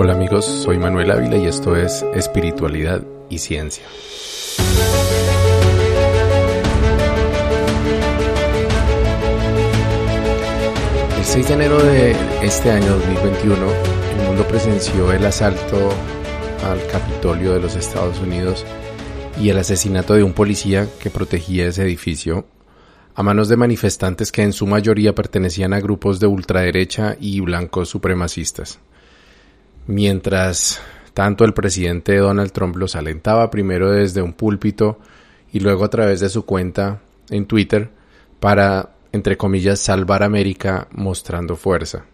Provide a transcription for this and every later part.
Hola amigos, soy Manuel Ávila y esto es Espiritualidad y Ciencia. El 6 de enero de este año 2021, el mundo presenció el asalto al Capitolio de los Estados Unidos y el asesinato de un policía que protegía ese edificio a manos de manifestantes que en su mayoría pertenecían a grupos de ultraderecha y blancos supremacistas. Mientras tanto el presidente Donald Trump los alentaba primero desde un púlpito y luego a través de su cuenta en Twitter para, entre comillas, salvar América mostrando fuerza.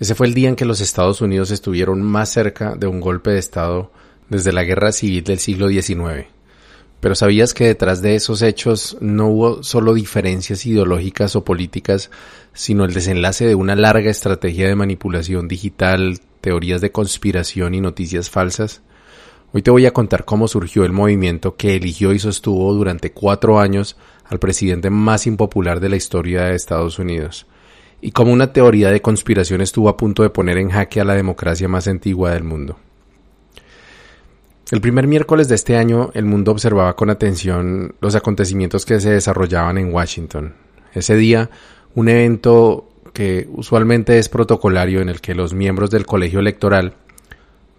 Ese fue el día en que los Estados Unidos estuvieron más cerca de un golpe de Estado desde la guerra civil del siglo XIX. Pero sabías que detrás de esos hechos no hubo solo diferencias ideológicas o políticas, sino el desenlace de una larga estrategia de manipulación digital, teorías de conspiración y noticias falsas. Hoy te voy a contar cómo surgió el movimiento que eligió y sostuvo durante cuatro años al presidente más impopular de la historia de Estados Unidos, y cómo una teoría de conspiración estuvo a punto de poner en jaque a la democracia más antigua del mundo. El primer miércoles de este año, el mundo observaba con atención los acontecimientos que se desarrollaban en Washington. Ese día, un evento que usualmente es protocolario en el que los miembros del colegio electoral,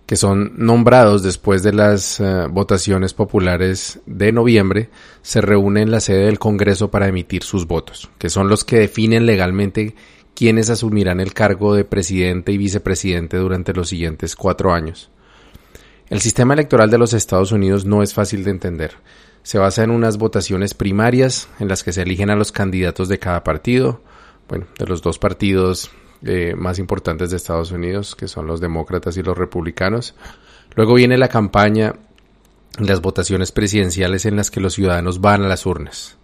que son nombrados después de las uh, votaciones populares de noviembre, se reúnen en la sede del Congreso para emitir sus votos, que son los que definen legalmente quiénes asumirán el cargo de presidente y vicepresidente durante los siguientes cuatro años. El sistema electoral de los Estados Unidos no es fácil de entender. Se basa en unas votaciones primarias en las que se eligen a los candidatos de cada partido, bueno, de los dos partidos eh, más importantes de Estados Unidos, que son los demócratas y los republicanos. Luego viene la campaña, las votaciones presidenciales en las que los ciudadanos van a las urnas,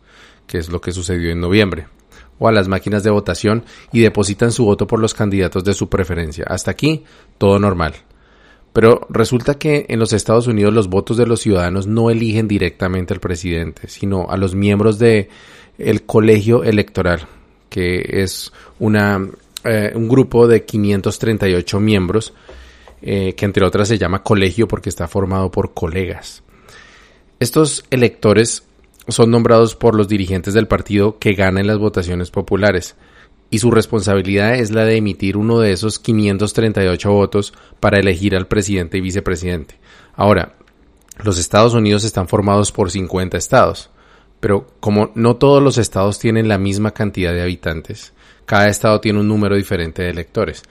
que es lo que sucedió en noviembre, o a las máquinas de votación y depositan su voto por los candidatos de su preferencia. Hasta aquí, todo normal. Pero resulta que en los Estados Unidos los votos de los ciudadanos no eligen directamente al presidente, sino a los miembros de colegio electoral, que es una, eh, un grupo de 538 miembros, eh, que entre otras se llama colegio porque está formado por colegas. Estos electores son nombrados por los dirigentes del partido que ganan las votaciones populares y su responsabilidad es la de emitir uno de esos 538 votos para elegir al presidente y vicepresidente. Ahora, los Estados Unidos están formados por 50 estados, pero como no todos los estados tienen la misma cantidad de habitantes, cada estado tiene un número diferente de electores.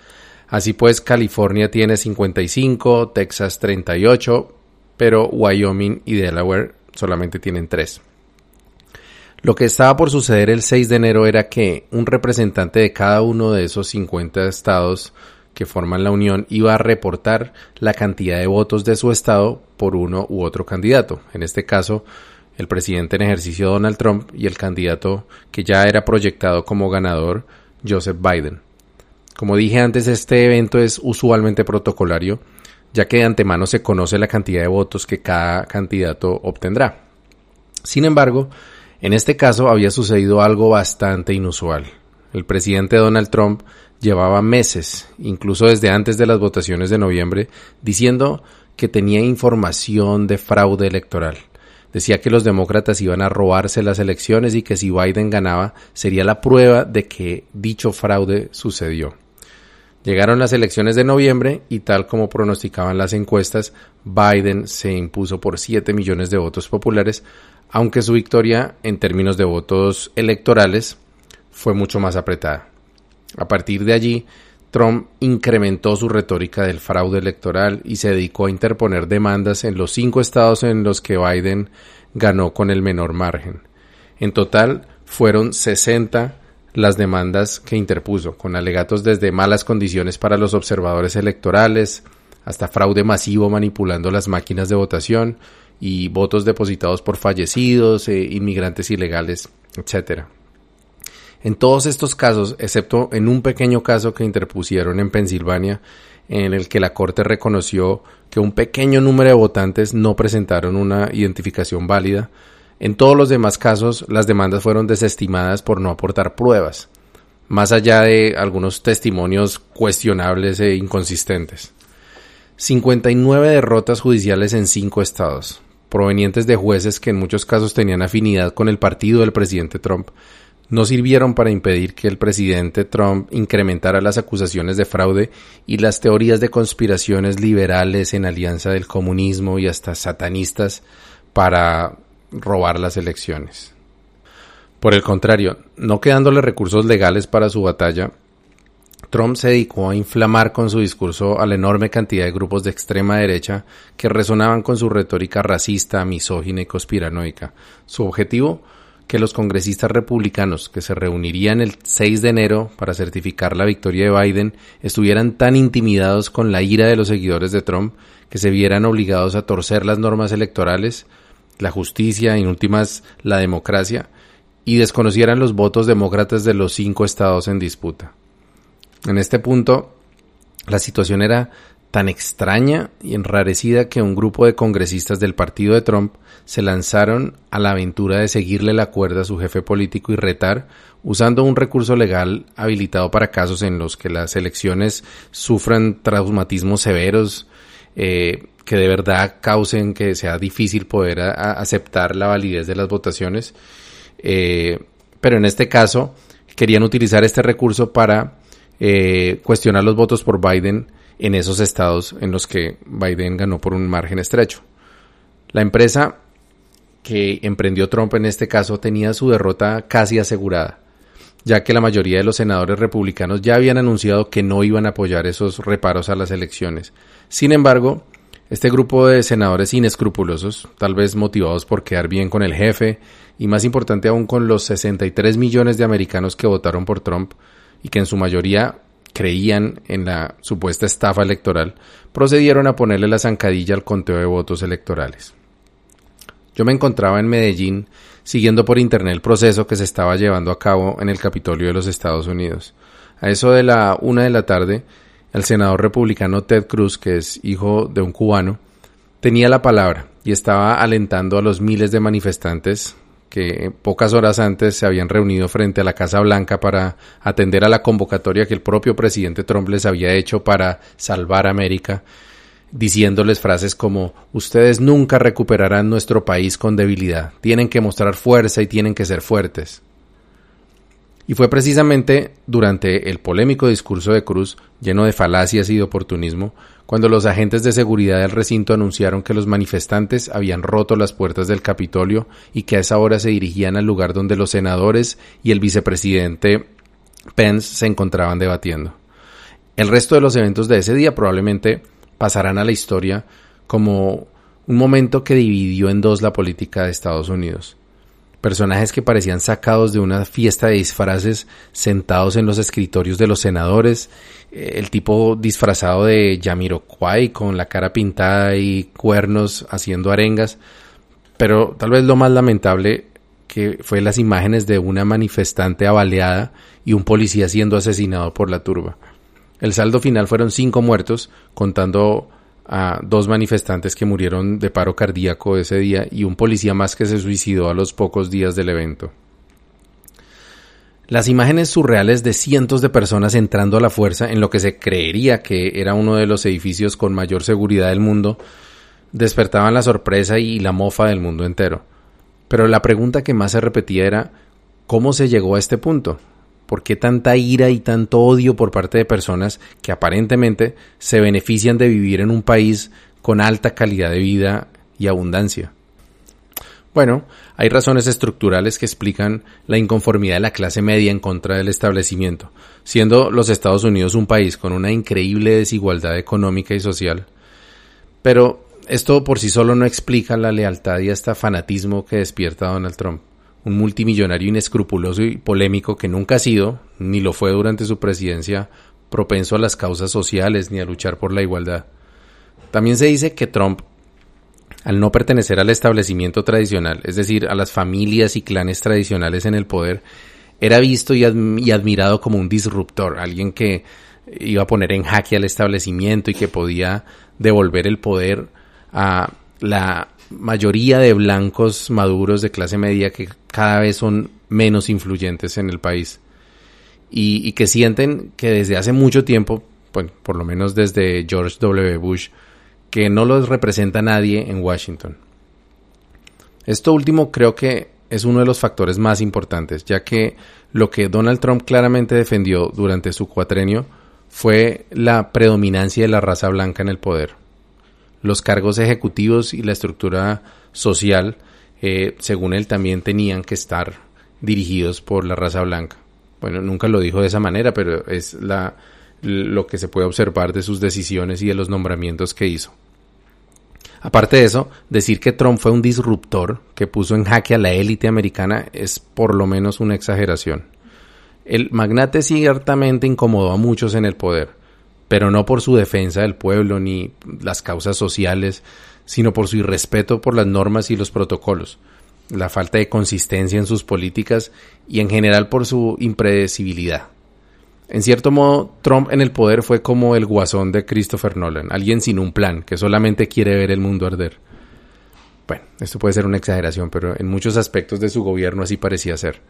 Así pues, California tiene 55, Texas 38, pero Wyoming y Delaware solamente tienen 3. Lo que estaba por suceder el 6 de enero era que un representante de cada uno de esos 50 estados que forman la Unión iba a reportar la cantidad de votos de su estado por uno u otro candidato. En este caso, el presidente en ejercicio Donald Trump y el candidato que ya era proyectado como ganador, Joseph Biden. Como dije antes, este evento es usualmente protocolario, ya que de antemano se conoce la cantidad de votos que cada candidato obtendrá. Sin embargo, en este caso había sucedido algo bastante inusual. El presidente Donald Trump llevaba meses, incluso desde antes de las votaciones de noviembre, diciendo que tenía información de fraude electoral. Decía que los demócratas iban a robarse las elecciones y que si Biden ganaba sería la prueba de que dicho fraude sucedió. Llegaron las elecciones de noviembre y tal como pronosticaban las encuestas, Biden se impuso por 7 millones de votos populares, aunque su victoria en términos de votos electorales fue mucho más apretada. A partir de allí, Trump incrementó su retórica del fraude electoral y se dedicó a interponer demandas en los cinco estados en los que Biden ganó con el menor margen. En total, fueron 60 las demandas que interpuso, con alegatos desde malas condiciones para los observadores electorales, hasta fraude masivo manipulando las máquinas de votación, y votos depositados por fallecidos, eh, inmigrantes ilegales, etc. En todos estos casos, excepto en un pequeño caso que interpusieron en Pensilvania, en el que la Corte reconoció que un pequeño número de votantes no presentaron una identificación válida, en todos los demás casos las demandas fueron desestimadas por no aportar pruebas, más allá de algunos testimonios cuestionables e inconsistentes. 59 derrotas judiciales en cinco estados, provenientes de jueces que en muchos casos tenían afinidad con el partido del presidente Trump, no sirvieron para impedir que el presidente Trump incrementara las acusaciones de fraude y las teorías de conspiraciones liberales en alianza del comunismo y hasta satanistas para robar las elecciones. Por el contrario, no quedándole recursos legales para su batalla, Trump se dedicó a inflamar con su discurso a la enorme cantidad de grupos de extrema derecha que resonaban con su retórica racista, misógina y conspiranoica. Su objetivo, que los congresistas republicanos que se reunirían el 6 de enero para certificar la victoria de Biden estuvieran tan intimidados con la ira de los seguidores de Trump que se vieran obligados a torcer las normas electorales, la justicia y en últimas la democracia, y desconocieran los votos demócratas de los cinco estados en disputa. En este punto, la situación era tan extraña y enrarecida que un grupo de congresistas del partido de Trump se lanzaron a la aventura de seguirle la cuerda a su jefe político y retar, usando un recurso legal habilitado para casos en los que las elecciones sufran traumatismos severos, eh, que de verdad causen que sea difícil poder aceptar la validez de las votaciones. Eh, pero en este caso querían utilizar este recurso para eh, cuestionar los votos por Biden en esos estados en los que Biden ganó por un margen estrecho. La empresa que emprendió Trump en este caso tenía su derrota casi asegurada, ya que la mayoría de los senadores republicanos ya habían anunciado que no iban a apoyar esos reparos a las elecciones. Sin embargo, este grupo de senadores inescrupulosos, tal vez motivados por quedar bien con el jefe y más importante aún con los 63 millones de americanos que votaron por Trump, y que en su mayoría creían en la supuesta estafa electoral, procedieron a ponerle la zancadilla al conteo de votos electorales. Yo me encontraba en Medellín siguiendo por internet el proceso que se estaba llevando a cabo en el Capitolio de los Estados Unidos. A eso de la una de la tarde, el senador republicano Ted Cruz, que es hijo de un cubano, tenía la palabra y estaba alentando a los miles de manifestantes que pocas horas antes se habían reunido frente a la Casa Blanca para atender a la convocatoria que el propio presidente Trump les había hecho para salvar América, diciéndoles frases como ustedes nunca recuperarán nuestro país con debilidad, tienen que mostrar fuerza y tienen que ser fuertes. Y fue precisamente durante el polémico discurso de Cruz, lleno de falacias y de oportunismo, cuando los agentes de seguridad del recinto anunciaron que los manifestantes habían roto las puertas del Capitolio y que a esa hora se dirigían al lugar donde los senadores y el vicepresidente Pence se encontraban debatiendo. El resto de los eventos de ese día probablemente pasarán a la historia como un momento que dividió en dos la política de Estados Unidos personajes que parecían sacados de una fiesta de disfraces sentados en los escritorios de los senadores, eh, el tipo disfrazado de Yamiroquai con la cara pintada y cuernos haciendo arengas, pero tal vez lo más lamentable que fue las imágenes de una manifestante abaleada y un policía siendo asesinado por la turba. El saldo final fueron cinco muertos, contando a dos manifestantes que murieron de paro cardíaco ese día y un policía más que se suicidó a los pocos días del evento. Las imágenes surreales de cientos de personas entrando a la fuerza en lo que se creería que era uno de los edificios con mayor seguridad del mundo despertaban la sorpresa y la mofa del mundo entero. Pero la pregunta que más se repetía era ¿cómo se llegó a este punto? ¿Por qué tanta ira y tanto odio por parte de personas que aparentemente se benefician de vivir en un país con alta calidad de vida y abundancia? Bueno, hay razones estructurales que explican la inconformidad de la clase media en contra del establecimiento, siendo los Estados Unidos un país con una increíble desigualdad económica y social. Pero esto por sí solo no explica la lealtad y hasta fanatismo que despierta Donald Trump un multimillonario inescrupuloso y polémico que nunca ha sido, ni lo fue durante su presidencia, propenso a las causas sociales ni a luchar por la igualdad. También se dice que Trump, al no pertenecer al establecimiento tradicional, es decir, a las familias y clanes tradicionales en el poder, era visto y, admirado como un disruptor, alguien que iba a poner en jaque al establecimiento y que podía devolver el poder a la mayoría de blancos maduros de clase media que cada vez son menos influyentes en el país y, que sienten que desde hace mucho tiempo por lo menos desde George W. Bush, que no los representa nadie en Washington. Esto último creo que es uno de los factores más importantes, ya que lo que Donald Trump claramente defendió durante su cuatrenio fue la predominancia de la raza blanca en el poder. Los cargos ejecutivos y la estructura social, eh, según él, también tenían que estar dirigidos por la raza blanca. Bueno, nunca lo dijo de esa manera, pero es la, lo que se puede observar de sus decisiones y de los nombramientos que hizo. Aparte de eso, decir que Trump fue un disruptor que puso en jaque a la élite americana es por lo menos una exageración. El magnate ciertamente incomodó a muchos en el poder, pero no por su defensa del pueblo ni las causas sociales, sino por su irrespeto por las normas y los protocolos, la falta de consistencia en sus políticas y en general por su impredecibilidad. En cierto modo, Trump en el poder fue como el guasón de Christopher Nolan, alguien sin un plan, que solamente quiere ver el mundo arder. Bueno, esto puede ser una exageración, pero en muchos aspectos de su gobierno así parecía ser.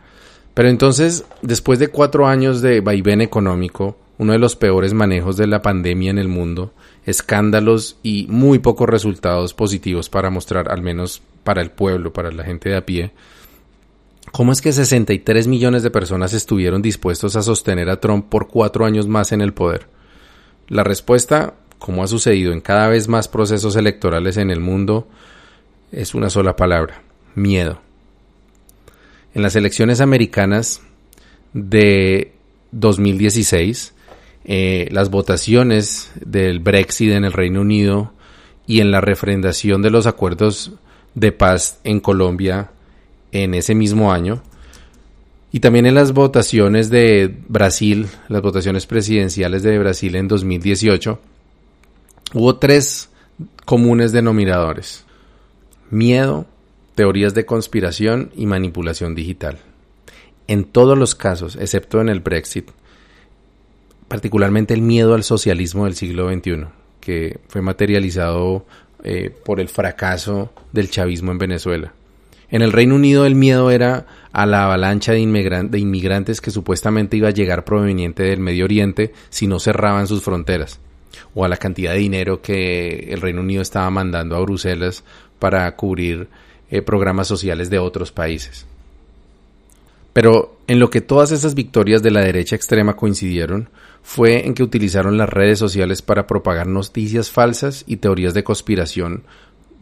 Pero entonces, después de cuatro años de vaivén económico, uno de los peores manejos de la pandemia en el mundo, escándalos y muy pocos resultados positivos para mostrar, al menos para el pueblo, para la gente de a pie, ¿Cómo es que 63 millones de personas estuvieron dispuestos a sostener a Trump por cuatro años más en el poder? La respuesta, como ha sucedido en cada vez más procesos electorales en el mundo, es una sola palabra, miedo. En las elecciones americanas de 2016, eh, las votaciones del Brexit en el Reino Unido y en la refrendación de los acuerdos de paz en Colombia en ese mismo año. Y también en las votaciones de Brasil, las votaciones presidenciales de Brasil en 2018, hubo tres comunes denominadores. Miedo, teorías de conspiración y manipulación digital. En todos los casos, excepto en el Brexit, particularmente el miedo al socialismo del siglo XXI, que fue materializado eh, por el fracaso del chavismo en Venezuela. En el Reino Unido el miedo era a la avalancha de, inmigrantes que supuestamente iba a llegar proveniente del Medio Oriente si no cerraban sus fronteras, o a la cantidad de dinero que el Reino Unido estaba mandando a Bruselas para cubrir eh, programas sociales de otros países. Pero en lo que todas esas victorias de la derecha extrema coincidieron fue en que utilizaron las redes sociales para propagar noticias falsas y teorías de conspiración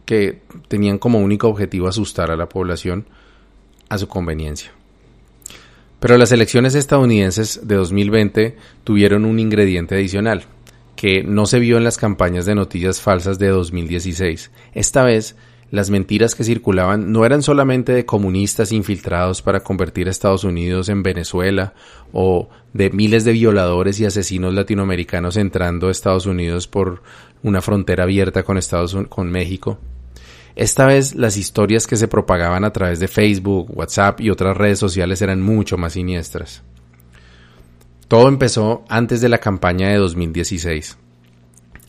que tenían como único objetivo asustar a la población a su conveniencia. Pero las elecciones estadounidenses de 2020 tuvieron un ingrediente adicional, que no se vio en las campañas de noticias falsas de 2016. Esta vez, las mentiras que circulaban no eran solamente de comunistas infiltrados para convertir a Estados Unidos en Venezuela o de miles de violadores y asesinos latinoamericanos entrando a Estados Unidos por una frontera abierta con Estados con México. Esta vez las historias que se propagaban a través de Facebook, WhatsApp y otras redes sociales eran mucho más siniestras. Todo empezó antes de la campaña de 2016,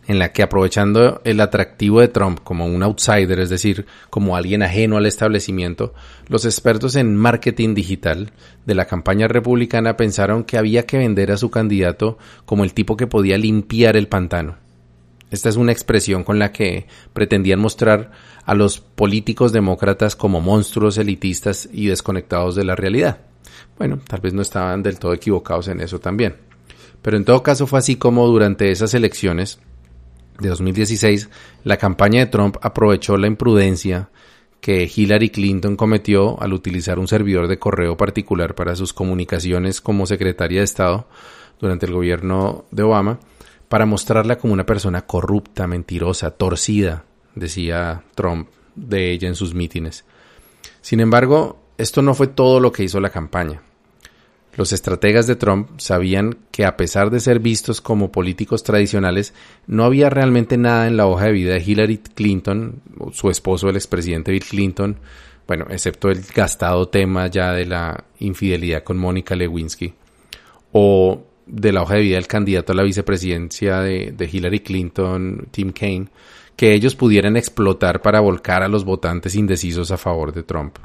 en la que aprovechando el atractivo de Trump como un outsider, es decir, como alguien ajeno al establecimiento, los expertos en marketing digital de la campaña republicana pensaron que había que vender a su candidato como el tipo que podía limpiar el pantano esta es una expresión con la que pretendían mostrar a los políticos demócratas como monstruos elitistas y desconectados de la realidad. Bueno, tal vez no estaban del todo equivocados en eso también. Pero en todo caso fue así como durante esas elecciones de 2016 la campaña de Trump aprovechó la imprudencia que Hillary Clinton cometió al utilizar un servidor de correo particular para sus comunicaciones como secretaria de Estado durante el gobierno de Obama para mostrarla como una persona corrupta, mentirosa, torcida, decía Trump de ella en sus mítines. Sin embargo, esto no fue todo lo que hizo la campaña. Los estrategas de Trump sabían que a pesar de ser vistos como políticos tradicionales, no había realmente nada en la hoja de vida de Hillary Clinton, su esposo, el expresidente Bill Clinton, bueno, excepto el gastado tema ya de la infidelidad con Mónica Lewinsky, o de la hoja de vida del candidato a la vicepresidencia de, Hillary Clinton, Tim Kaine, que ellos pudieran explotar para volcar a los votantes indecisos a favor de Trump.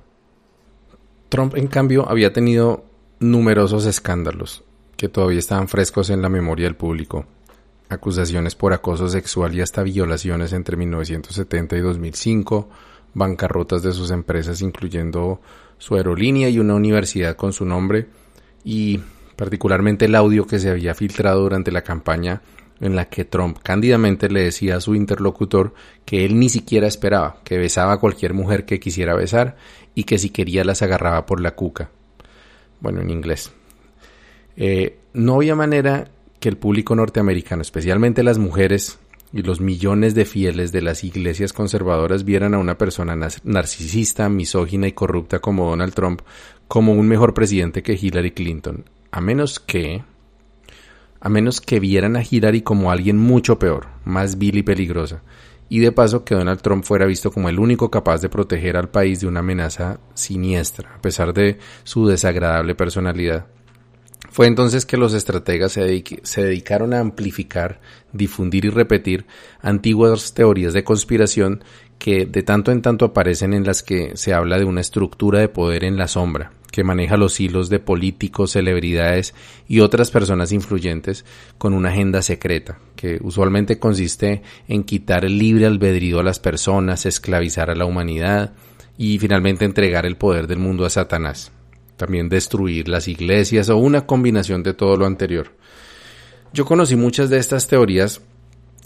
Trump, en cambio, había tenido numerosos escándalos que todavía estaban frescos en la memoria del público. acusaciones por acoso sexual y hasta violaciones entre 1970 y 2005, bancarrotas de sus empresas incluyendo su aerolínea y una universidad con su nombre y particularmente el audio que se había filtrado durante la campaña en la que Trump cándidamente le decía a su interlocutor que él ni siquiera esperaba, que besaba a cualquier mujer que quisiera besar y que si quería las agarraba por la cuca. Bueno, en inglés. Eh, no había manera que el público norteamericano, especialmente las mujeres y los millones de fieles de las iglesias conservadoras, vieran a una persona narcisista, misógina y corrupta como Donald Trump como un mejor presidente que Hillary Clinton, a menos que a menos que vieran a Hillary como alguien mucho peor, más vil y peligrosa, y de paso que Donald Trump fuera visto como el único capaz de proteger al país de una amenaza siniestra, a pesar de su desagradable personalidad. Fue entonces que los estrategas se, dedicaron a amplificar, difundir y repetir antiguas teorías de conspiración que de tanto en tanto aparecen en las que se habla de una estructura de poder en la sombra, que maneja los hilos de políticos, celebridades y otras personas influyentes con una agenda secreta, que usualmente consiste en quitar el libre albedrío a las personas, esclavizar a la humanidad y finalmente entregar el poder del mundo a Satanás. También destruir las iglesias o una combinación de todo lo anterior. Yo conocí muchas de estas teorías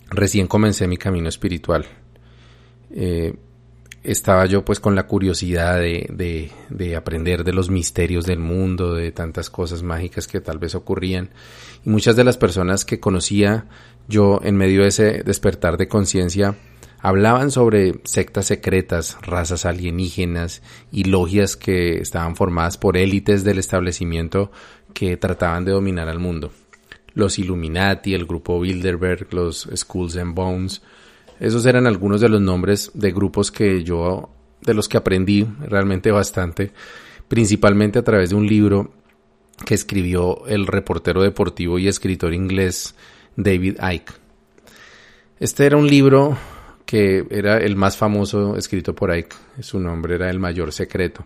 recién comencé mi camino espiritual. Eh, estaba yo pues con la curiosidad de, de, aprender de los misterios del mundo, de tantas cosas mágicas que tal vez ocurrían. Y muchas de las personas que conocía yo en medio de ese despertar de conciencia hablaban sobre sectas secretas, razas alienígenas y logias que estaban formadas por élites del establecimiento que trataban de dominar al mundo. Los Illuminati, el grupo Bilderberg, los Skulls and Bones, esos eran algunos de los nombres de grupos que yo, de los que aprendí realmente bastante, principalmente a través de un libro que escribió el reportero deportivo y escritor inglés David Icke. Este era un libro que era el más famoso escrito por Icke, su nombre era El Mayor Secreto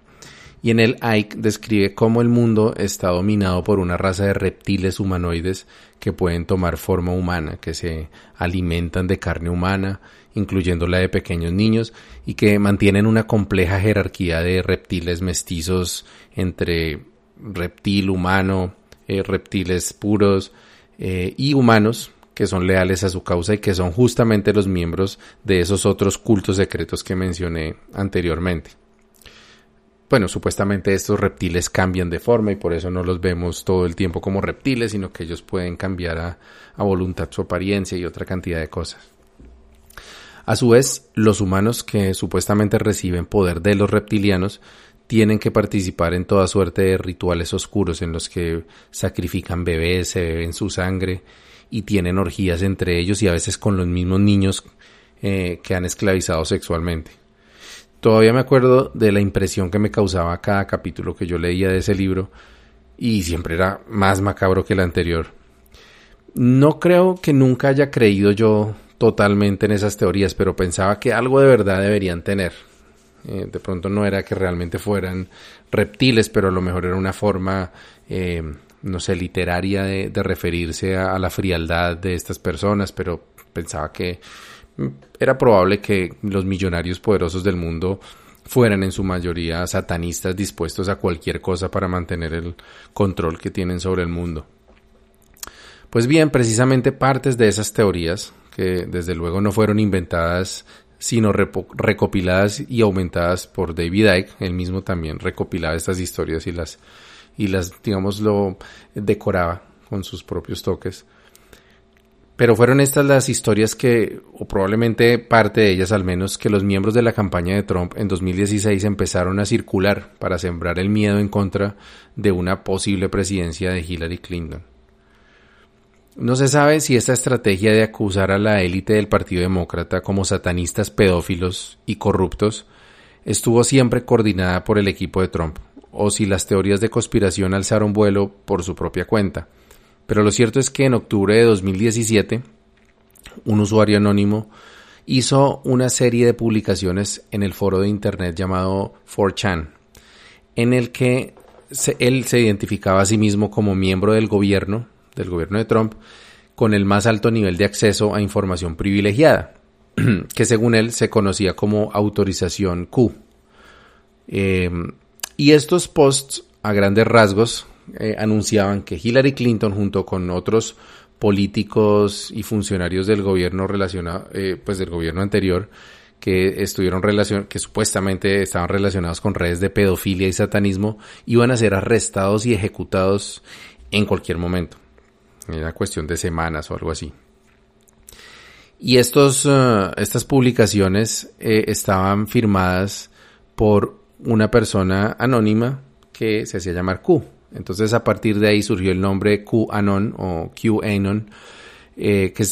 y en el Ike describe cómo el mundo está dominado por una raza de reptiles humanoides que pueden tomar forma humana, que se alimentan de carne humana, incluyendo la de pequeños niños, y que mantienen una compleja jerarquía de reptiles mestizos entre reptil humano, eh, reptiles puros eh, y humanos que son leales a su causa y que son justamente los miembros de esos otros cultos secretos que mencioné anteriormente bueno, supuestamente estos reptiles cambian de forma y por eso no los vemos todo el tiempo como reptiles, sino que ellos pueden cambiar a, voluntad su apariencia y otra cantidad de cosas. A su vez, los humanos que supuestamente reciben poder de los reptilianos tienen que participar en toda suerte de rituales oscuros en los que sacrifican bebés, se beben su sangre y tienen orgías entre ellos y a veces con los mismos niños eh, que han esclavizado sexualmente. Todavía me acuerdo de la impresión que me causaba cada capítulo que yo leía de ese libro y siempre era más macabro que el anterior. No creo que nunca haya creído yo totalmente en esas teorías, pero pensaba que algo de verdad deberían tener. Eh, de pronto no era que realmente fueran reptiles, pero a lo mejor era una forma, eh, no sé, literaria de, referirse a la frialdad de estas personas, pero pensaba que era probable que los millonarios poderosos del mundo fueran en su mayoría satanistas dispuestos a cualquier cosa para mantener el control que tienen sobre el mundo. Pues bien, precisamente partes de esas teorías, que desde luego no fueron inventadas, sino recopiladas y aumentadas por David Icke, él mismo también recopilaba estas historias y las, y las, digamos, lo decoraba con sus propios toques. Pero fueron estas las historias que, o probablemente parte de ellas al menos, que los miembros de la campaña de Trump en 2016 empezaron a circular para sembrar el miedo en contra de una posible presidencia de Hillary Clinton. No se sabe si esta estrategia de acusar a la élite del Partido Demócrata como satanistas pedófilos y corruptos estuvo siempre coordinada por el equipo de Trump, o si las teorías de conspiración alzaron vuelo por su propia cuenta pero lo cierto es que en octubre de 2017, un usuario anónimo hizo una serie de publicaciones en el foro de internet llamado 4chan, en el que él se identificaba a sí mismo como miembro del gobierno, del gobierno de Trump, con el más alto nivel de acceso a información privilegiada, que según él se conocía como autorización Q. Eh, y estos posts, a grandes rasgos, eh, anunciaban que Hillary Clinton, junto con otros políticos y funcionarios del gobierno relacionado, eh, pues del gobierno anterior, que estuvieron relacion que supuestamente estaban relacionados con redes de pedofilia y satanismo, iban a ser arrestados y ejecutados en cualquier momento. Era cuestión de semanas o algo así. Y estos, uh, estas publicaciones eh, estaban firmadas por una persona anónima que se hacía llamar Q. Entonces a partir de ahí surgió el nombre QAnon o QAnon, eh, que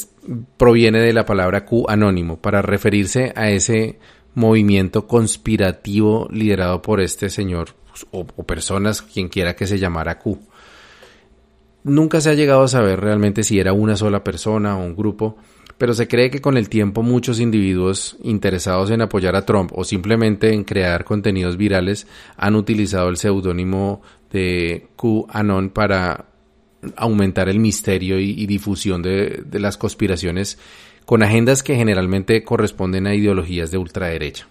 proviene de la palabra Q anónimo, para referirse a ese movimiento conspirativo liderado por este señor pues, o, personas, quien quiera que se llamara Q. Nunca se ha llegado a saber realmente si era una sola persona o un grupo, pero se cree que con el tiempo muchos individuos interesados en apoyar a Trump o simplemente en crear contenidos virales han utilizado el seudónimo de QAnon para aumentar el misterio y, difusión de, las conspiraciones con agendas que generalmente corresponden a ideologías de ultraderecha,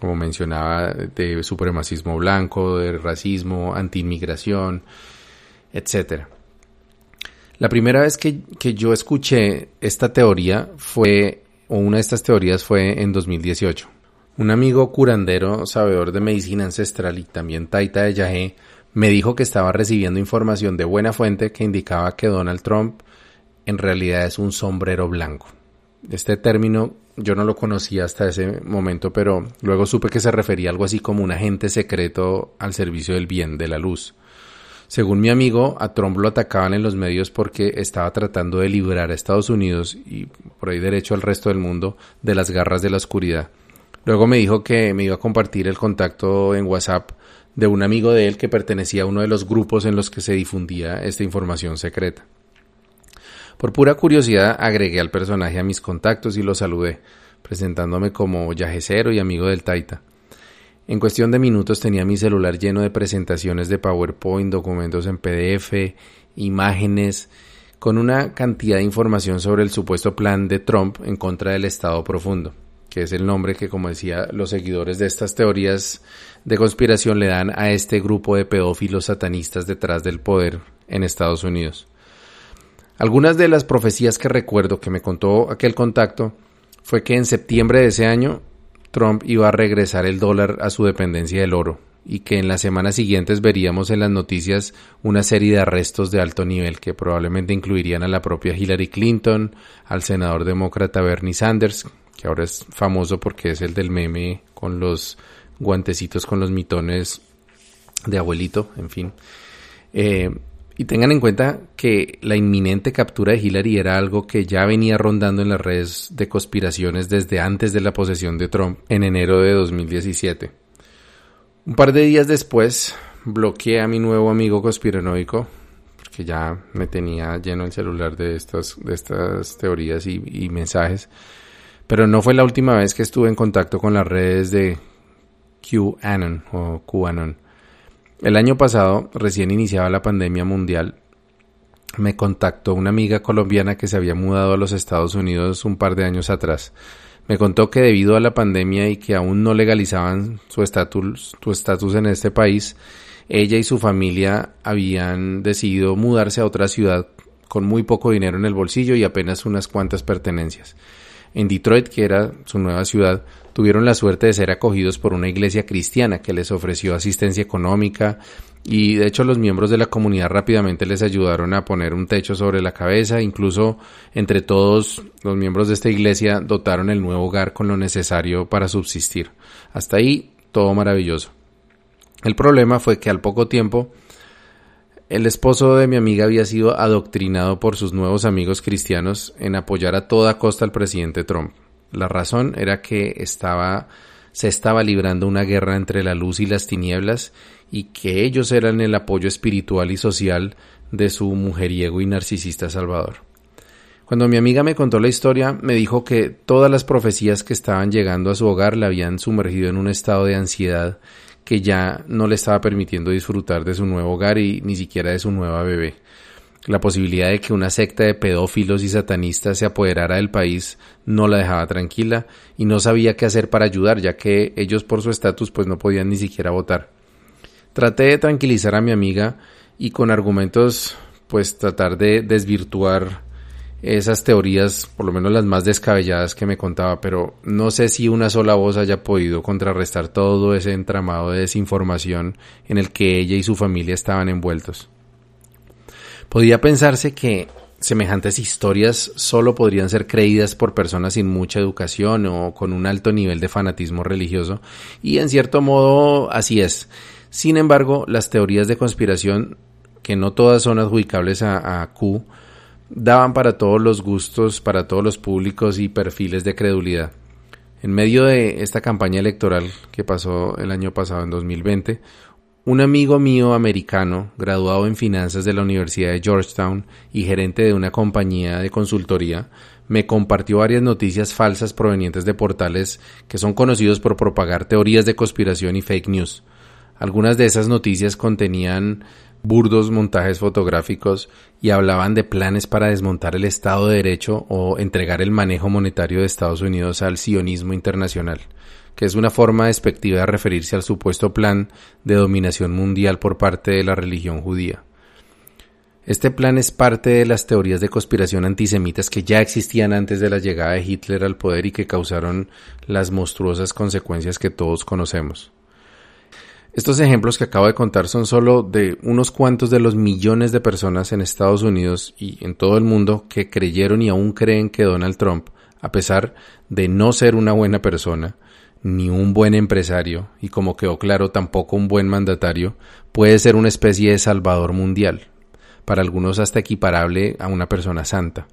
como mencionaba, de supremacismo blanco, de racismo, antiinmigración, etcétera. La primera vez que, yo escuché esta teoría fue, o una de estas teorías fue en 2018. Un amigo curandero, sabedor de medicina ancestral y también taita de Yahé, me dijo que estaba recibiendo información de buena fuente que indicaba que Donald Trump en realidad es un sombrero blanco. Este término yo no lo conocía hasta ese momento, pero luego supe que se refería a algo así como un agente secreto al servicio del bien, de la luz. Según mi amigo, a Trump lo atacaban en los medios porque estaba tratando de librar a Estados Unidos y por ahí derecho al resto del mundo de las garras de la oscuridad. Luego me dijo que me iba a compartir el contacto en WhatsApp de un amigo de él que pertenecía a uno de los grupos en los que se difundía esta información secreta. Por pura curiosidad agregué al personaje a mis contactos y lo saludé, presentándome como yajecero y amigo del Taita. En cuestión de minutos tenía mi celular lleno de presentaciones de PowerPoint, documentos en PDF, imágenes, con una cantidad de información sobre el supuesto plan de Trump en contra del Estado profundo, que es el nombre que, como decía, los seguidores de estas teorías de conspiración le dan a este grupo de pedófilos satanistas detrás del poder en Estados Unidos. Algunas de las profecías que recuerdo que me contó aquel contacto fue que en septiembre de ese año Trump iba a regresar el dólar a su dependencia del oro y que en las semanas siguientes veríamos en las noticias una serie de arrestos de alto nivel que probablemente incluirían a la propia Hillary Clinton, al senador demócrata Bernie Sanders, que ahora es famoso porque es el del meme con los guantecitos con los mitones de abuelito, en fin. Eh, y tengan en cuenta que la inminente captura de Hillary era algo que ya venía rondando en las redes de conspiraciones desde antes de la posesión de Trump en enero de 2017. Un par de días después bloqueé a mi nuevo amigo conspiranoico porque ya me tenía lleno el celular de estas, de estas teorías y, y mensajes. Pero no fue la última vez que estuve en contacto con las redes de QAnon o QAnon. El año pasado, recién iniciaba la pandemia mundial, me contactó una amiga colombiana que se había mudado a los Estados Unidos un par de años atrás. Me contó que debido a la pandemia y que aún no legalizaban su estatus en este país, ella y su familia habían decidido mudarse a otra ciudad con muy poco dinero en el bolsillo y apenas unas cuantas pertenencias. En Detroit, que era su nueva ciudad, tuvieron la suerte de ser acogidos por una iglesia cristiana que les ofreció asistencia económica y de hecho los miembros de la comunidad rápidamente les ayudaron a poner un techo sobre la cabeza, incluso entre todos los miembros de esta iglesia dotaron el nuevo hogar con lo necesario para subsistir. Hasta ahí todo maravilloso. El problema fue que al poco tiempo el esposo de mi amiga había sido adoctrinado por sus nuevos amigos cristianos en apoyar a toda costa al presidente Trump. La razón era que estaba, se estaba librando una guerra entre la luz y las tinieblas y que ellos eran el apoyo espiritual y social de su mujeriego y narcisista Salvador. Cuando mi amiga me contó la historia, me dijo que todas las profecías que estaban llegando a su hogar la habían sumergido en un estado de ansiedad que ya no le estaba permitiendo disfrutar de su nuevo hogar y ni siquiera de su nueva bebé. La posibilidad de que una secta de pedófilos y satanistas se apoderara del país no la dejaba tranquila y no sabía qué hacer para ayudar, ya que ellos por su estatus pues no podían ni siquiera votar. Traté de tranquilizar a mi amiga y con argumentos pues tratar de desvirtuar esas teorías, por lo menos las más descabelladas que me contaba, pero no sé si una sola voz haya podido contrarrestar todo ese entramado de desinformación en el que ella y su familia estaban envueltos. Podría pensarse que semejantes historias solo podrían ser creídas por personas sin mucha educación o con un alto nivel de fanatismo religioso, y en cierto modo así es. Sin embargo, las teorías de conspiración, que no todas son adjudicables a, a Q, daban para todos los gustos, para todos los públicos y perfiles de credulidad. En medio de esta campaña electoral que pasó el año pasado, en 2020, un amigo mío americano, graduado en finanzas de la Universidad de Georgetown y gerente de una compañía de consultoría, me compartió varias noticias falsas provenientes de portales que son conocidos por propagar teorías de conspiración y fake news. Algunas de esas noticias contenían burdos montajes fotográficos y hablaban de planes para desmontar el Estado de Derecho o entregar el manejo monetario de Estados Unidos al sionismo internacional que es una forma despectiva de referirse al supuesto plan de dominación mundial por parte de la religión judía. Este plan es parte de las teorías de conspiración antisemitas que ya existían antes de la llegada de Hitler al poder y que causaron las monstruosas consecuencias que todos conocemos. Estos ejemplos que acabo de contar son solo de unos cuantos de los millones de personas en Estados Unidos y en todo el mundo que creyeron y aún creen que Donald Trump, a pesar de no ser una buena persona, ni un buen empresario, y como quedó claro tampoco un buen mandatario, puede ser una especie de salvador mundial, para algunos hasta equiparable a una persona santa.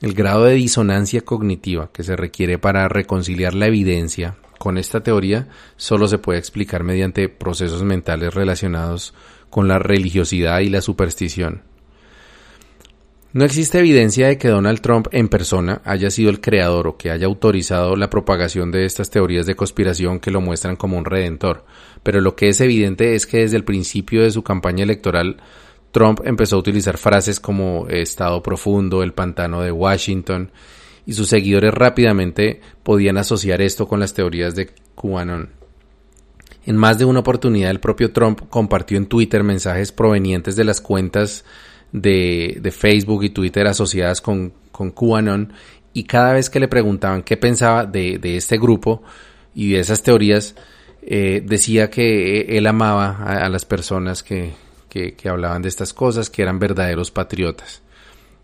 El grado de disonancia cognitiva que se requiere para reconciliar la evidencia con esta teoría solo se puede explicar mediante procesos mentales relacionados con la religiosidad y la superstición. No existe evidencia de que Donald Trump en persona haya sido el creador o que haya autorizado la propagación de estas teorías de conspiración que lo muestran como un redentor, pero lo que es evidente es que desde el principio de su campaña electoral Trump empezó a utilizar frases como Estado profundo, el pantano de Washington, y sus seguidores rápidamente podían asociar esto con las teorías de QAnon. En más de una oportunidad el propio Trump compartió en Twitter mensajes provenientes de las cuentas de, Facebook y Twitter asociadas con, con QAnon y cada vez que le preguntaban qué pensaba de, este grupo y de esas teorías, eh, decía que él amaba a, las personas que, que, hablaban de estas cosas, que eran verdaderos patriotas.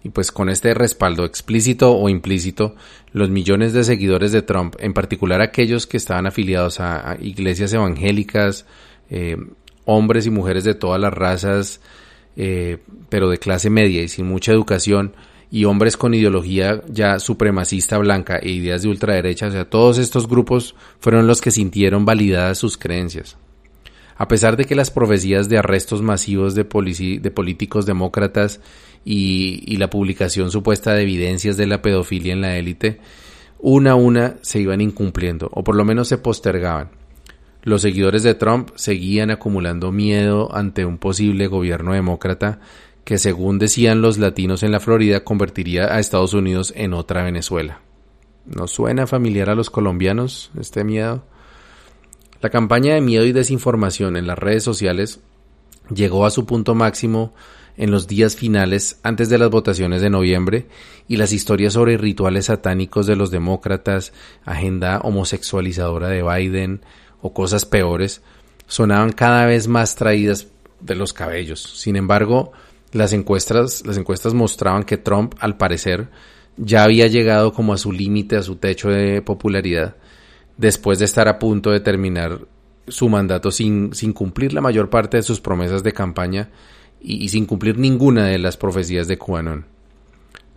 Y pues con este respaldo explícito o implícito, los millones de seguidores de Trump, en particular aquellos que estaban afiliados a, iglesias evangélicas, eh, hombres y mujeres de todas las razas, eh, pero de clase media y sin mucha educación, y hombres con ideología ya supremacista blanca e ideas de ultraderecha, o sea, todos estos grupos fueron los que sintieron validadas sus creencias. A pesar de que las profecías de arrestos masivos de, políticos demócratas y, la publicación supuesta de evidencias de la pedofilia en la élite, una a una se iban incumpliendo, o por lo menos se postergaban. Los seguidores de Trump seguían acumulando miedo ante un posible gobierno demócrata que, según decían los latinos en la Florida, convertiría a Estados Unidos en otra Venezuela. ¿No suena familiar a los colombianos este miedo? La campaña de miedo y desinformación en las redes sociales llegó a su punto máximo en los días finales antes de las votaciones de noviembre y las historias sobre rituales satánicos de los demócratas, agenda homosexualizadora de Biden, o cosas peores sonaban cada vez más traídas de los cabellos. Sin embargo, las encuestas, las encuestas mostraban que Trump, al parecer, ya había llegado como a su límite, a su techo de popularidad, después de estar a punto de terminar su mandato sin, sin cumplir la mayor parte de sus promesas de campaña y, sin cumplir ninguna de las profecías de QAnon.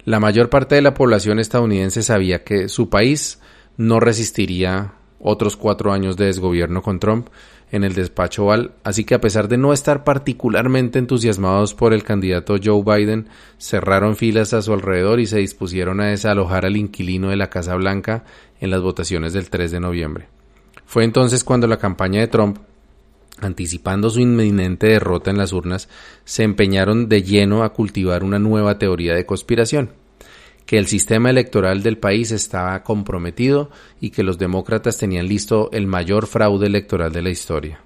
La mayor parte de la población estadounidense sabía que su país no resistiría otros cuatro años de desgobierno con Trump en el despacho Oval, así que a pesar de no estar particularmente entusiasmados por el candidato Joe Biden, cerraron filas a su alrededor y se dispusieron a desalojar al inquilino de la Casa Blanca en las votaciones del 3 de noviembre. Fue entonces cuando la campaña de Trump anticipando su inminente derrota en las urnas, se empeñaron de lleno a cultivar una nueva teoría de conspiración, que el sistema electoral del país estaba comprometido y que los demócratas tenían listo el mayor fraude electoral de la historia.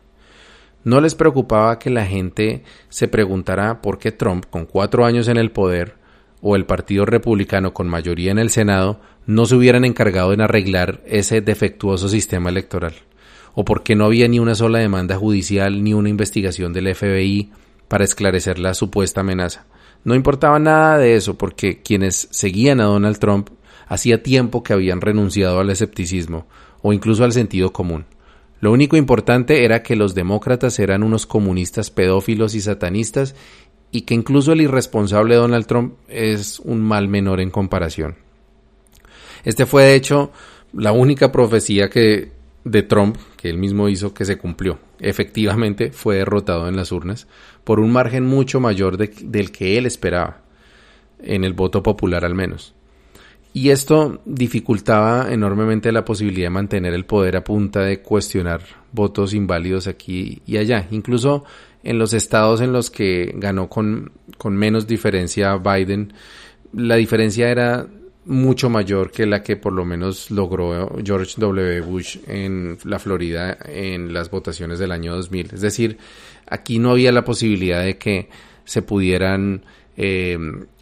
No les preocupaba que la gente se preguntara por qué Trump, con cuatro años en el poder, o el Partido Republicano con mayoría en el Senado, no se hubieran encargado en arreglar ese defectuoso sistema electoral o porque no había ni una sola demanda judicial ni una investigación del FBI para esclarecer la supuesta amenaza. No importaba nada de eso porque quienes seguían a Donald Trump hacía tiempo que habían renunciado al escepticismo o incluso al sentido común. Lo único importante era que los demócratas eran unos comunistas pedófilos y satanistas y que incluso el irresponsable Donald Trump es un mal menor en comparación. Este fue de hecho la única profecía que de Trump, que él mismo hizo, que se cumplió. Efectivamente fue derrotado en las urnas por un margen mucho mayor del que él esperaba, en el voto popular al menos. Y esto dificultaba enormemente la posibilidad de mantener el poder a punta de cuestionar votos inválidos aquí y allá. Incluso en los estados en los que ganó con, con menos diferencia Biden, la diferencia era mucho mayor que la que por lo menos logró George W. Bush en la Florida en las votaciones del año 2000. Es decir, aquí no había la posibilidad de que se pudieran eh,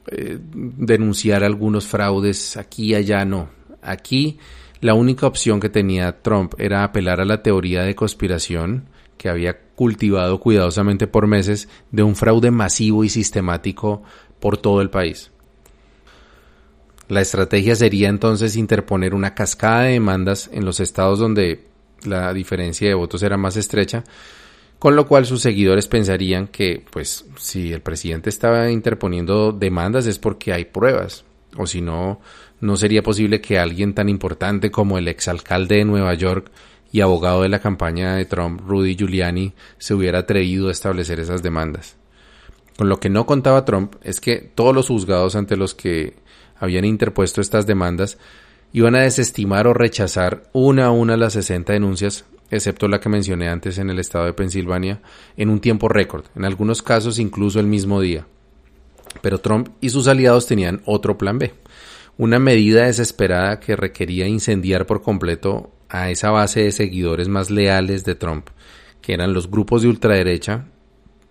eh, denunciar algunos fraudes aquí y allá, no. Aquí la única opción que tenía Trump era apelar a la teoría de conspiración que había cultivado cuidadosamente por meses de un fraude masivo y sistemático por todo el país. La estrategia sería entonces interponer una cascada de demandas en los estados donde la diferencia de votos era más estrecha, con lo cual sus seguidores pensarían que, pues, si el presidente estaba interponiendo demandas es porque hay pruebas, o si no, no sería posible que alguien tan importante como el exalcalde de Nueva York y abogado de la campaña de Trump, Rudy Giuliani, se hubiera atrevido a establecer esas demandas. Con lo que no contaba Trump es que todos los juzgados ante los que habían interpuesto estas demandas iban a desestimar o rechazar una a una las 60 denuncias, excepto la que mencioné antes en el estado de Pensilvania, en un tiempo récord, en algunos casos incluso el mismo día. Pero Trump y sus aliados tenían otro plan B, una medida desesperada que requería incendiar por completo a esa base de seguidores más leales de Trump, que eran los grupos de ultraderecha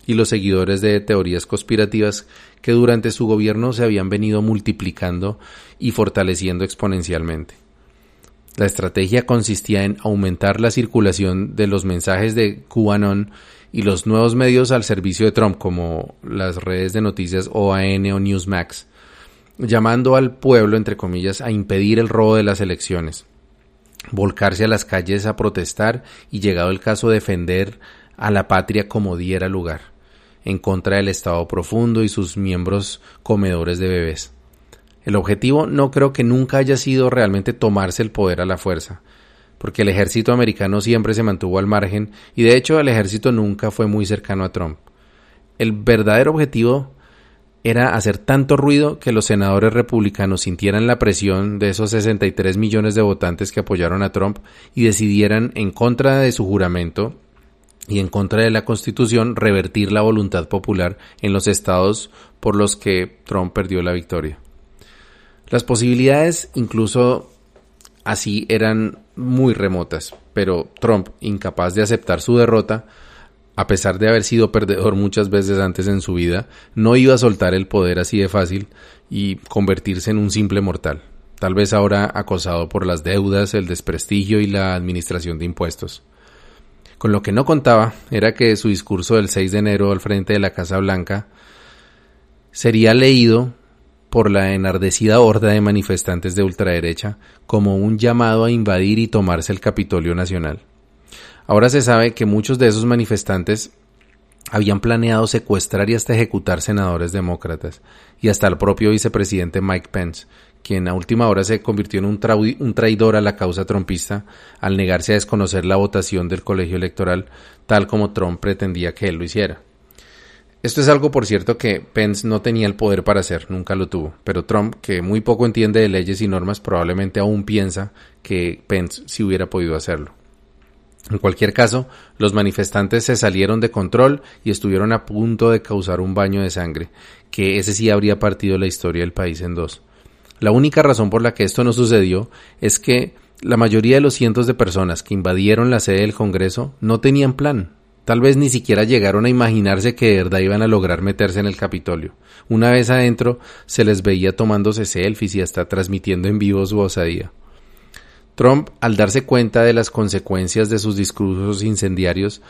y los seguidores de teorías conspirativas que durante su gobierno se habían venido multiplicando y fortaleciendo exponencialmente. La estrategia consistía en aumentar la circulación de los mensajes de QAnon y los nuevos medios al servicio de Trump, como las redes de noticias OAN o Newsmax, llamando al pueblo, entre comillas, a impedir el robo de las elecciones, volcarse a las calles a protestar y, llegado el caso, defender a la patria como diera lugar en contra del Estado profundo y sus miembros comedores de bebés. El objetivo no creo que nunca haya sido realmente tomarse el poder a la fuerza, porque el ejército americano siempre se mantuvo al margen y de hecho el ejército nunca fue muy cercano a Trump. El verdadero objetivo era hacer tanto ruido que los senadores republicanos sintieran la presión de esos 63 millones de votantes que apoyaron a Trump y decidieran en contra de su juramento y en contra de la Constitución revertir la voluntad popular en los estados por los que Trump perdió la victoria. Las posibilidades incluso así eran muy remotas, pero Trump, incapaz de aceptar su derrota, a pesar de haber sido perdedor muchas veces antes en su vida, no iba a soltar el poder así de fácil y convertirse en un simple mortal, tal vez ahora acosado por las deudas, el desprestigio y la administración de impuestos. Con lo que no contaba era que su discurso del 6 de enero al frente de la Casa Blanca sería leído por la enardecida horda de manifestantes de ultraderecha como un llamado a invadir y tomarse el Capitolio Nacional. Ahora se sabe que muchos de esos manifestantes habían planeado secuestrar y hasta ejecutar senadores demócratas y hasta el propio vicepresidente Mike Pence, quien a última hora se convirtió en un, un, traidor a la causa trompista al negarse a desconocer la votación del colegio electoral tal como Trump pretendía que él lo hiciera. Esto es algo, por cierto, que Pence no tenía el poder para hacer, nunca lo tuvo, pero Trump, que muy poco entiende de leyes y normas, probablemente aún piensa que Pence sí hubiera podido hacerlo. En cualquier caso, los manifestantes se salieron de control y estuvieron a punto de causar un baño de sangre, que ese sí habría partido la historia del país en dos. La única razón por la que esto no sucedió es que la mayoría de los cientos de personas que invadieron la sede del Congreso no tenían plan. Tal vez ni siquiera llegaron a imaginarse que de verdad iban a lograr meterse en el Capitolio. Una vez adentro, se les veía tomándose selfies y hasta transmitiendo en vivo su osadía. Trump, al darse cuenta de las consecuencias de sus discursos incendiarios,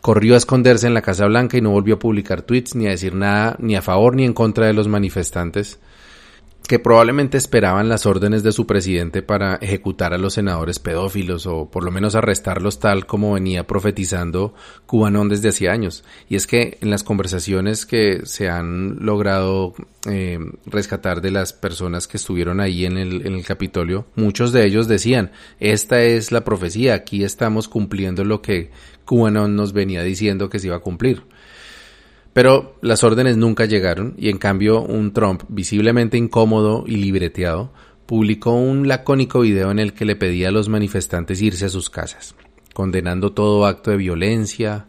corrió a esconderse en la Casa Blanca y no volvió a publicar tweets ni a decir nada ni a favor ni en contra de los manifestantes que probablemente esperaban las órdenes de su presidente para ejecutar a los senadores pedófilos o por lo menos arrestarlos tal como venía profetizando Cubanón desde hacía años. Y es que en las conversaciones que se han logrado eh, rescatar de las personas que estuvieron ahí en el, en el Capitolio, muchos de ellos decían, esta es la profecía, aquí estamos cumpliendo lo que Cubanón nos venía diciendo que se iba a cumplir. Pero las órdenes nunca llegaron y en cambio un Trump visiblemente incómodo y libreteado publicó un lacónico video en el que le pedía a los manifestantes irse a sus casas, condenando todo acto de violencia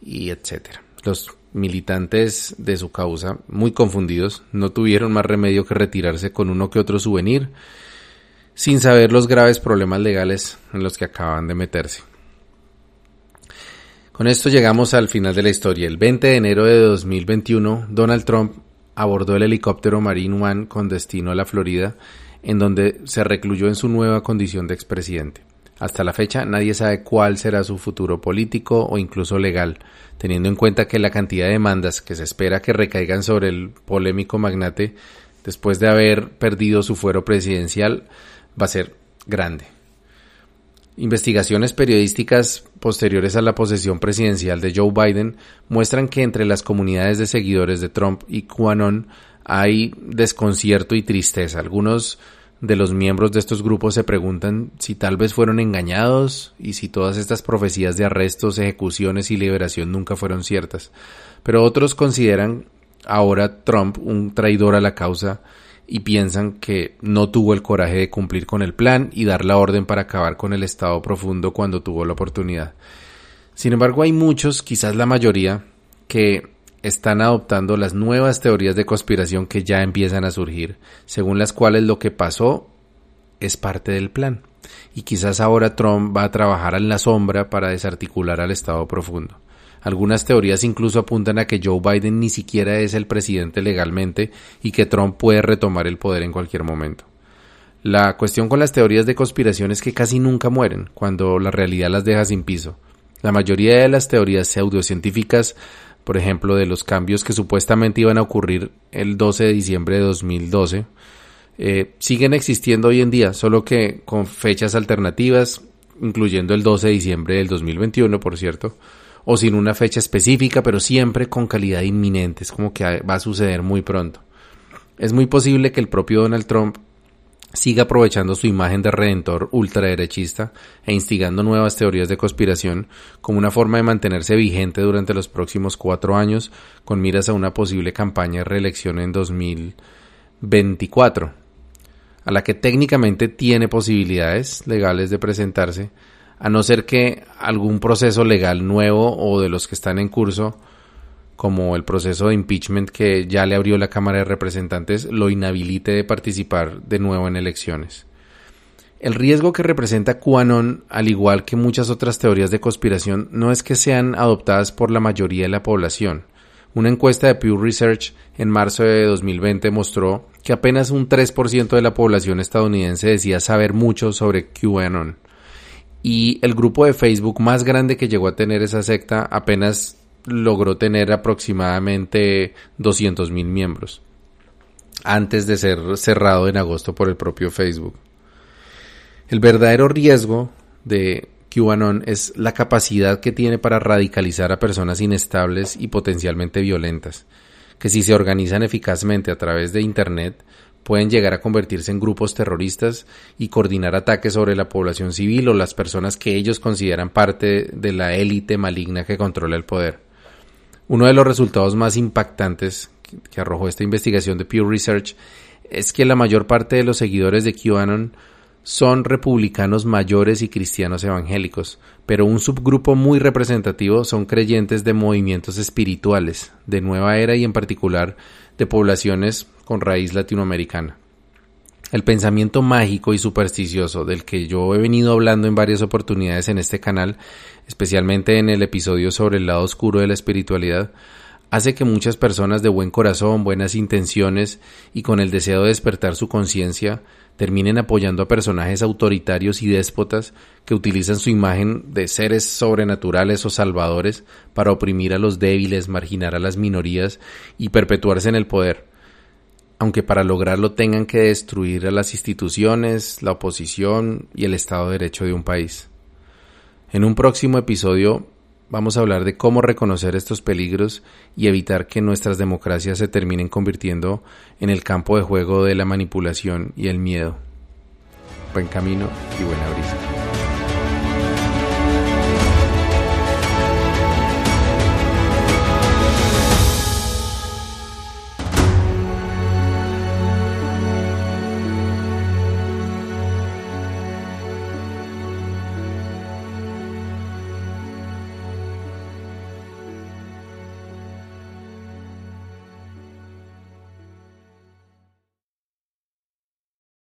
y etcétera. Los militantes de su causa, muy confundidos, no tuvieron más remedio que retirarse con uno que otro souvenir, sin saber los graves problemas legales en los que acaban de meterse. Con esto llegamos al final de la historia. El 20 de enero de 2021, Donald Trump abordó el helicóptero Marine One con destino a la Florida, en donde se recluyó en su nueva condición de expresidente. Hasta la fecha nadie sabe cuál será su futuro político o incluso legal, teniendo en cuenta que la cantidad de demandas que se espera que recaigan sobre el polémico magnate después de haber perdido su fuero presidencial va a ser grande. Investigaciones periodísticas posteriores a la posesión presidencial de Joe Biden muestran que entre las comunidades de seguidores de Trump y QAnon hay desconcierto y tristeza. Algunos de los miembros de estos grupos se preguntan si tal vez fueron engañados y si todas estas profecías de arrestos, ejecuciones y liberación nunca fueron ciertas. Pero otros consideran ahora Trump un traidor a la causa y piensan que no tuvo el coraje de cumplir con el plan y dar la orden para acabar con el estado profundo cuando tuvo la oportunidad. Sin embargo, hay muchos, quizás la mayoría, que están adoptando las nuevas teorías de conspiración que ya empiezan a surgir, según las cuales lo que pasó es parte del plan. Y quizás ahora Trump va a trabajar en la sombra para desarticular al Estado profundo. Algunas teorías incluso apuntan a que Joe Biden ni siquiera es el presidente legalmente y que Trump puede retomar el poder en cualquier momento. La cuestión con las teorías de conspiración es que casi nunca mueren, cuando la realidad las deja sin piso. La mayoría de las teorías pseudocientíficas, por ejemplo, de los cambios que supuestamente iban a ocurrir el 12 de diciembre de 2012, eh, siguen existiendo hoy en día, solo que con fechas alternativas, incluyendo el 12 de diciembre del 2021, por cierto, o sin una fecha específica, pero siempre con calidad inminente. Es como que va a suceder muy pronto. Es muy posible que el propio Donald Trump siga aprovechando su imagen de redentor ultraderechista e instigando nuevas teorías de conspiración como una forma de mantenerse vigente durante los próximos cuatro años con miras a una posible campaña de reelección en 2024, a la que técnicamente tiene posibilidades legales de presentarse, a no ser que algún proceso legal nuevo o de los que están en curso, como el proceso de impeachment que ya le abrió la Cámara de Representantes, lo inhabilite de participar de nuevo en elecciones. El riesgo que representa QAnon, al igual que muchas otras teorías de conspiración, no es que sean adoptadas por la mayoría de la población. Una encuesta de Pew Research en marzo de 2020 mostró que apenas un 3% de la población estadounidense decía saber mucho sobre QAnon y el grupo de Facebook más grande que llegó a tener esa secta apenas logró tener aproximadamente 200.000 miembros antes de ser cerrado en agosto por el propio Facebook. El verdadero riesgo de QAnon es la capacidad que tiene para radicalizar a personas inestables y potencialmente violentas, que si se organizan eficazmente a través de Internet pueden llegar a convertirse en grupos terroristas y coordinar ataques sobre la población civil o las personas que ellos consideran parte de la élite maligna que controla el poder. Uno de los resultados más impactantes que arrojó esta investigación de Pew Research es que la mayor parte de los seguidores de QAnon son republicanos mayores y cristianos evangélicos, pero un subgrupo muy representativo son creyentes de movimientos espirituales, de nueva era y en particular de poblaciones con raíz latinoamericana. El pensamiento mágico y supersticioso del que yo he venido hablando en varias oportunidades en este canal, especialmente en el episodio sobre el lado oscuro de la espiritualidad, hace que muchas personas de buen corazón, buenas intenciones y con el deseo de despertar su conciencia terminen apoyando a personajes autoritarios y déspotas que utilizan su imagen de seres sobrenaturales o salvadores para oprimir a los débiles, marginar a las minorías y perpetuarse en el poder aunque para lograrlo tengan que destruir a las instituciones, la oposición y el Estado de Derecho de un país. En un próximo episodio vamos a hablar de cómo reconocer estos peligros y evitar que nuestras democracias se terminen convirtiendo en el campo de juego de la manipulación y el miedo. Buen camino y buena brisa.